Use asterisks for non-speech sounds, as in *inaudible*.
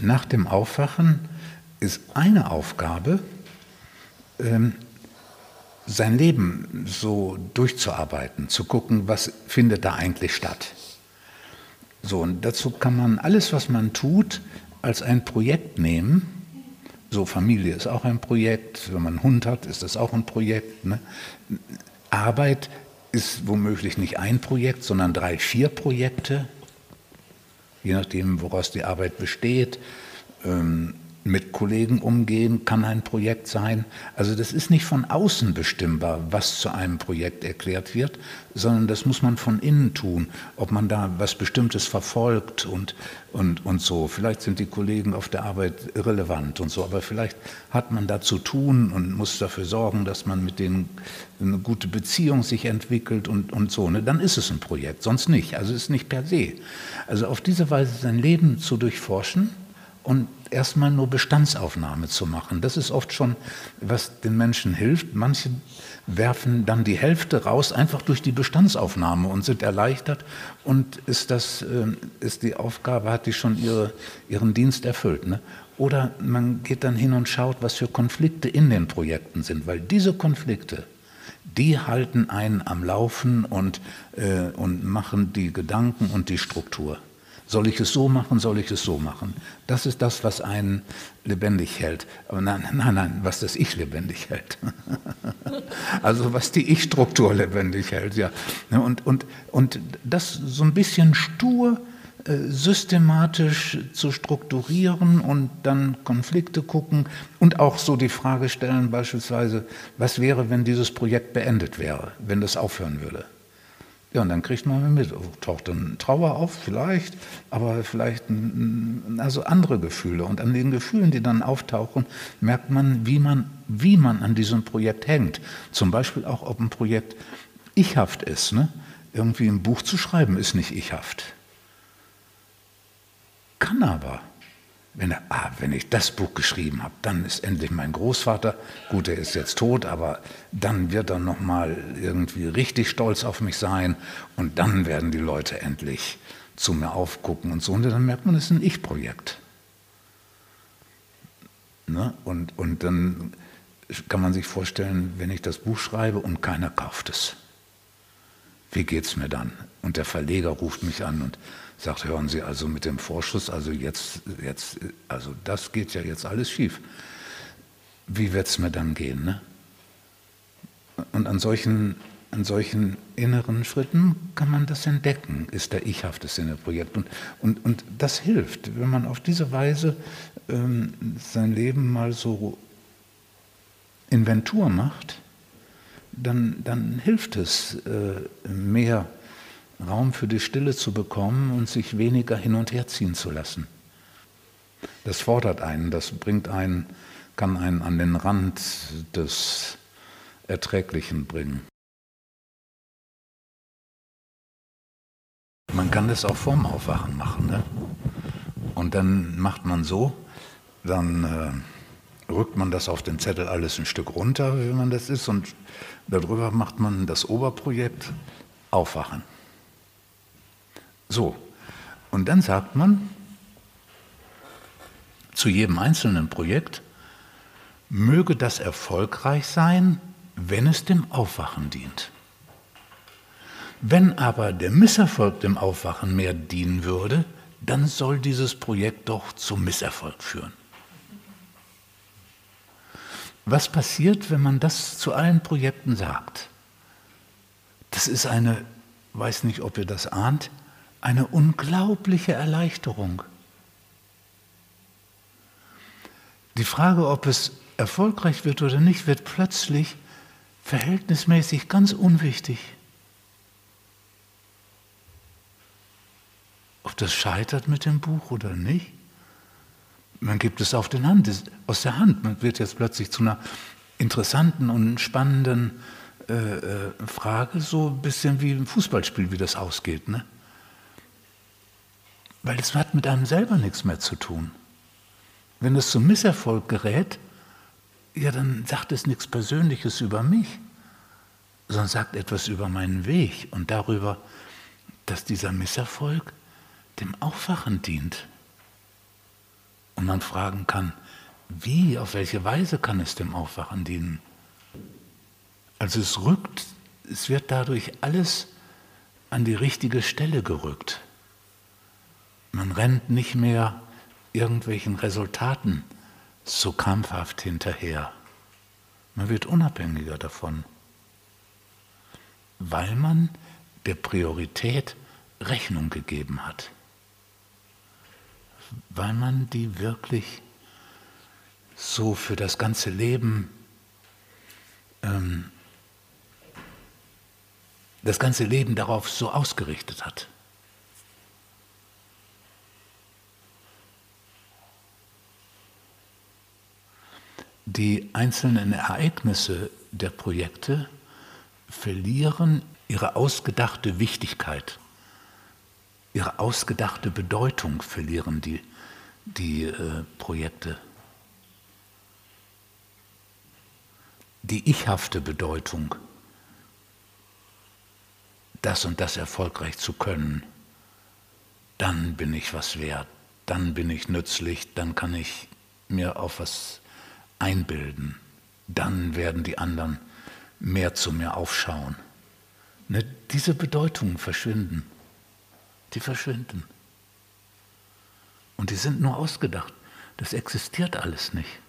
Nach dem Aufwachen ist eine Aufgabe, ähm, sein Leben so durchzuarbeiten, zu gucken, was findet da eigentlich statt. So, und dazu kann man alles, was man tut, als ein Projekt nehmen. So, Familie ist auch ein Projekt, wenn man einen Hund hat, ist das auch ein Projekt. Ne? Arbeit ist womöglich nicht ein Projekt, sondern drei, vier Projekte, je nachdem, woraus die Arbeit besteht. Ähm, mit Kollegen umgehen kann ein Projekt sein. Also das ist nicht von außen bestimmbar, was zu einem Projekt erklärt wird, sondern das muss man von innen tun, ob man da was Bestimmtes verfolgt und, und, und so. Vielleicht sind die Kollegen auf der Arbeit irrelevant und so, aber vielleicht hat man da zu tun und muss dafür sorgen, dass man mit denen eine gute Beziehung sich entwickelt und, und so. Ne? Dann ist es ein Projekt, sonst nicht. Also es ist nicht per se. Also auf diese Weise sein Leben zu durchforschen, und erstmal nur Bestandsaufnahme zu machen. Das ist oft schon, was den Menschen hilft. Manche werfen dann die Hälfte raus, einfach durch die Bestandsaufnahme und sind erleichtert und ist, das, äh, ist die Aufgabe, hat die schon ihre, ihren Dienst erfüllt. Ne? Oder man geht dann hin und schaut, was für Konflikte in den Projekten sind, weil diese Konflikte, die halten einen am Laufen und, äh, und machen die Gedanken und die Struktur. Soll ich es so machen, soll ich es so machen? Das ist das, was einen lebendig hält. Aber nein, nein, nein, was das Ich lebendig hält. *laughs* also was die Ich-Struktur lebendig hält, ja. Und, und, und das so ein bisschen stur äh, systematisch zu strukturieren und dann Konflikte gucken und auch so die Frage stellen beispielsweise, was wäre, wenn dieses Projekt beendet wäre, wenn das aufhören würde? Ja, und dann kriegt man mit, oh, taucht dann Trauer auf, vielleicht, aber vielleicht also andere Gefühle. Und an den Gefühlen, die dann auftauchen, merkt man, wie man, wie man an diesem Projekt hängt. Zum Beispiel auch, ob ein Projekt ichhaft ist. Ne? Irgendwie ein Buch zu schreiben ist nicht ichhaft. Kann aber wenn, er, ah, wenn ich das Buch geschrieben habe, dann ist endlich mein Großvater, gut, er ist jetzt tot, aber dann wird er noch mal irgendwie richtig stolz auf mich sein und dann werden die Leute endlich zu mir aufgucken und so. Und dann merkt man, es ist ein Ich-Projekt. Ne? Und, und dann kann man sich vorstellen, wenn ich das Buch schreibe und keiner kauft es. Wie geht es mir dann? Und der Verleger ruft mich an und sagt, hören Sie, also mit dem Vorschuss, also jetzt, jetzt, also das geht ja jetzt alles schief. Wie wird es mir dann gehen? Ne? Und an solchen, an solchen inneren Schritten kann man das entdecken, ist der ichhafte Sinneprojekt. Und, und, und das hilft, wenn man auf diese Weise ähm, sein Leben mal so Inventur macht, dann, dann hilft es äh, mehr Raum für die Stille zu bekommen und sich weniger hin und her ziehen zu lassen. Das fordert einen, das bringt einen, kann einen an den Rand des Erträglichen bringen. Man kann das auch vorm Aufwachen machen. Ne? Und dann macht man so, dann äh, rückt man das auf den Zettel alles ein Stück runter, wie man das ist, und darüber macht man das Oberprojekt Aufwachen. So, und dann sagt man zu jedem einzelnen Projekt, möge das erfolgreich sein, wenn es dem Aufwachen dient. Wenn aber der Misserfolg dem Aufwachen mehr dienen würde, dann soll dieses Projekt doch zum Misserfolg führen. Was passiert, wenn man das zu allen Projekten sagt? Das ist eine, weiß nicht, ob ihr das ahnt, eine unglaubliche Erleichterung. Die Frage, ob es erfolgreich wird oder nicht, wird plötzlich verhältnismäßig ganz unwichtig. Ob das scheitert mit dem Buch oder nicht, man gibt es auf den Hand, aus der Hand. Man wird jetzt plötzlich zu einer interessanten und spannenden äh, äh Frage, so ein bisschen wie im Fußballspiel, wie das ausgeht. Ne? Weil es hat mit einem selber nichts mehr zu tun. Wenn es zum Misserfolg gerät, ja, dann sagt es nichts Persönliches über mich, sondern sagt etwas über meinen Weg und darüber, dass dieser Misserfolg dem Aufwachen dient. Und man fragen kann, wie, auf welche Weise kann es dem Aufwachen dienen? Also es rückt, es wird dadurch alles an die richtige Stelle gerückt. Man rennt nicht mehr irgendwelchen Resultaten so krampfhaft hinterher. Man wird unabhängiger davon, weil man der Priorität Rechnung gegeben hat, weil man die wirklich so für das ganze Leben, ähm, das ganze Leben darauf so ausgerichtet hat. Die einzelnen Ereignisse der Projekte verlieren ihre ausgedachte Wichtigkeit, ihre ausgedachte Bedeutung verlieren die, die äh, Projekte. Die ichhafte Bedeutung, das und das erfolgreich zu können, dann bin ich was wert, dann bin ich nützlich, dann kann ich mir auf was einbilden, dann werden die anderen mehr zu mir aufschauen. Ne, diese Bedeutungen verschwinden. Die verschwinden. Und die sind nur ausgedacht. Das existiert alles nicht.